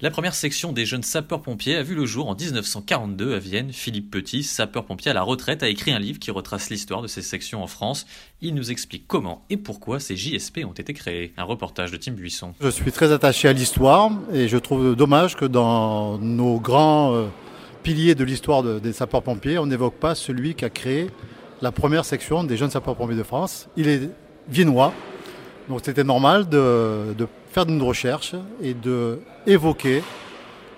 La première section des jeunes sapeurs-pompiers a vu le jour en 1942 à Vienne. Philippe Petit, sapeur-pompier à la retraite, a écrit un livre qui retrace l'histoire de ces sections en France. Il nous explique comment et pourquoi ces JSP ont été créés. Un reportage de Tim Buisson. Je suis très attaché à l'histoire et je trouve dommage que dans nos grands euh, piliers de l'histoire de- des sapeurs-pompiers, on n'évoque pas celui qui a créé la première section des jeunes sapeurs-pompiers de France. Il est viennois, donc c'était normal de, faire une recherche et de évoquer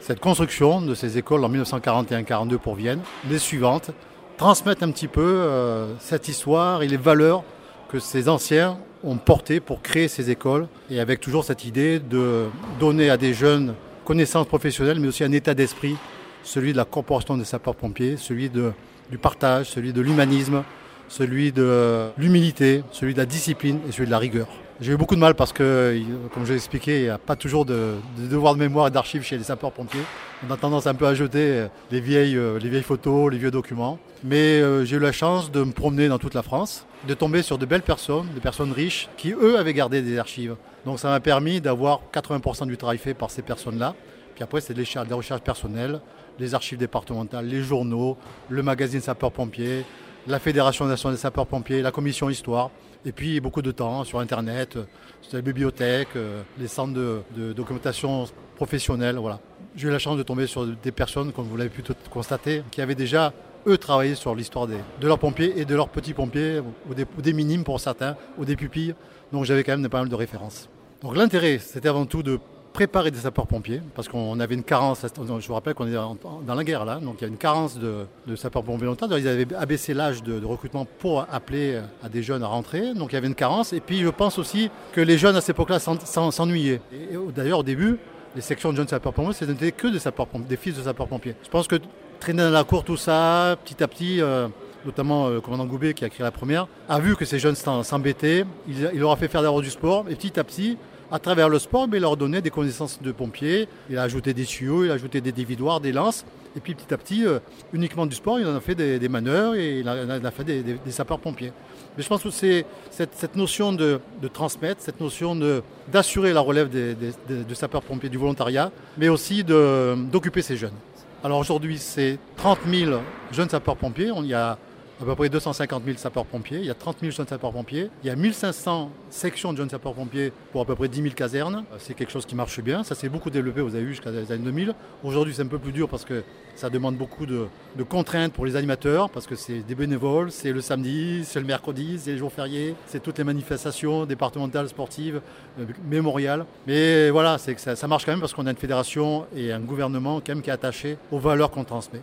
cette construction de ces écoles en 1941-42 pour Vienne, les suivantes, transmettre un petit peu euh, cette histoire et les valeurs que ces anciens ont portées pour créer ces écoles, et avec toujours cette idée de donner à des jeunes connaissances professionnelles, mais aussi un état d'esprit, celui de la corporation des sapeurs-pompiers, celui de, du partage, celui de l'humanisme, celui de l'humilité, celui de la discipline et celui de la rigueur. J'ai eu beaucoup de mal parce que, comme je l'ai expliqué, il n'y a pas toujours de, de devoir de mémoire et d'archives chez les sapeurs-pompiers. On a tendance un peu à jeter euh, les vieilles, euh, les vieilles photos, les vieux documents. Mais euh, j'ai eu la chance de me promener dans toute la France, de tomber sur de belles personnes, des personnes riches, qui eux avaient gardé des archives. Donc ça m'a permis d'avoir 80% du travail fait par ces personnes-là. Puis après, c'est des recherches personnelles, les archives départementales, les journaux, le magazine sapeurs-pompiers, la Fédération nationale des sapeurs-pompiers, la commission histoire, et puis beaucoup de temps sur Internet, euh, sur les bibliothèques, euh, les centres de, documentation professionnelle. Voilà. J'ai eu la chance de tomber sur des personnes, comme vous l'avez pu constater, qui avaient déjà, eux, travaillé sur l'histoire de leurs pompiers et de leurs petits pompiers, ou des, ou des minimes pour certains, ou des pupilles. Donc j'avais quand même pas mal de références. Donc l'intérêt, c'était avant tout de préparer des sapeurs-pompiers, parce qu'on avait une carence, je vous rappelle qu'on est dans la guerre là, donc il y a une carence de, sapeurs-pompiers volontaires, ils avaient abaissé l'âge de, recrutement pour appeler à des jeunes à rentrer, donc il y avait une carence, et puis je pense aussi que les jeunes à cette époque-là s'en- s'en- s'ennuyaient. D'ailleurs au début, les sections de jeunes sapeurs-pompiers, ce n'était que des, des fils de sapeurs-pompiers. Je pense que traîner dans la cour tout ça, petit à petit... euh, notamment euh, le commandant Goubet qui a créé la première, a vu que ces jeunes s'embêtaient, il, il leur a fait faire d'abord du sport, et petit à petit, à travers le sport, mais il leur donnait des connaissances de pompiers, il a ajouté des tuyaux, il a ajouté des dévidoirs, des lances, et puis petit à petit, euh, uniquement du sport, il en a fait des, manœuvres et il en a, fait des, sapeurs-pompiers. Mais je pense que c'est cette, notion de, transmettre, cette notion d'assurer la relève des, des- des- de sapeurs-pompiers, du volontariat, mais aussi d'occuper ces jeunes. Alors aujourd'hui, c'est 30 000 jeunes sapeurs-pompiers. Y a à peu près 250 000 sapeurs-pompiers. Il y a 30 000 jeunes sapeurs-pompiers. Il y a 1500 sections de jeunes sapeurs-pompiers pour à peu près 10 000 casernes. Euh, C'est quelque chose qui marche bien. Ça s'est beaucoup développé, vous avez vu, jusqu'à les années 2000. Aujourd'hui, c'est un peu plus dur parce que ça demande beaucoup de, contraintes pour les animateurs, parce que c'est des bénévoles, c'est le samedi, c'est le mercredi, c'est les jours fériés, c'est toutes les manifestations départementales, sportives, euh, mémoriales. Mais voilà, c'est que ça, ça marche quand même parce qu'on a une fédération et un gouvernement quand même qui est attaché aux valeurs qu'on transmet.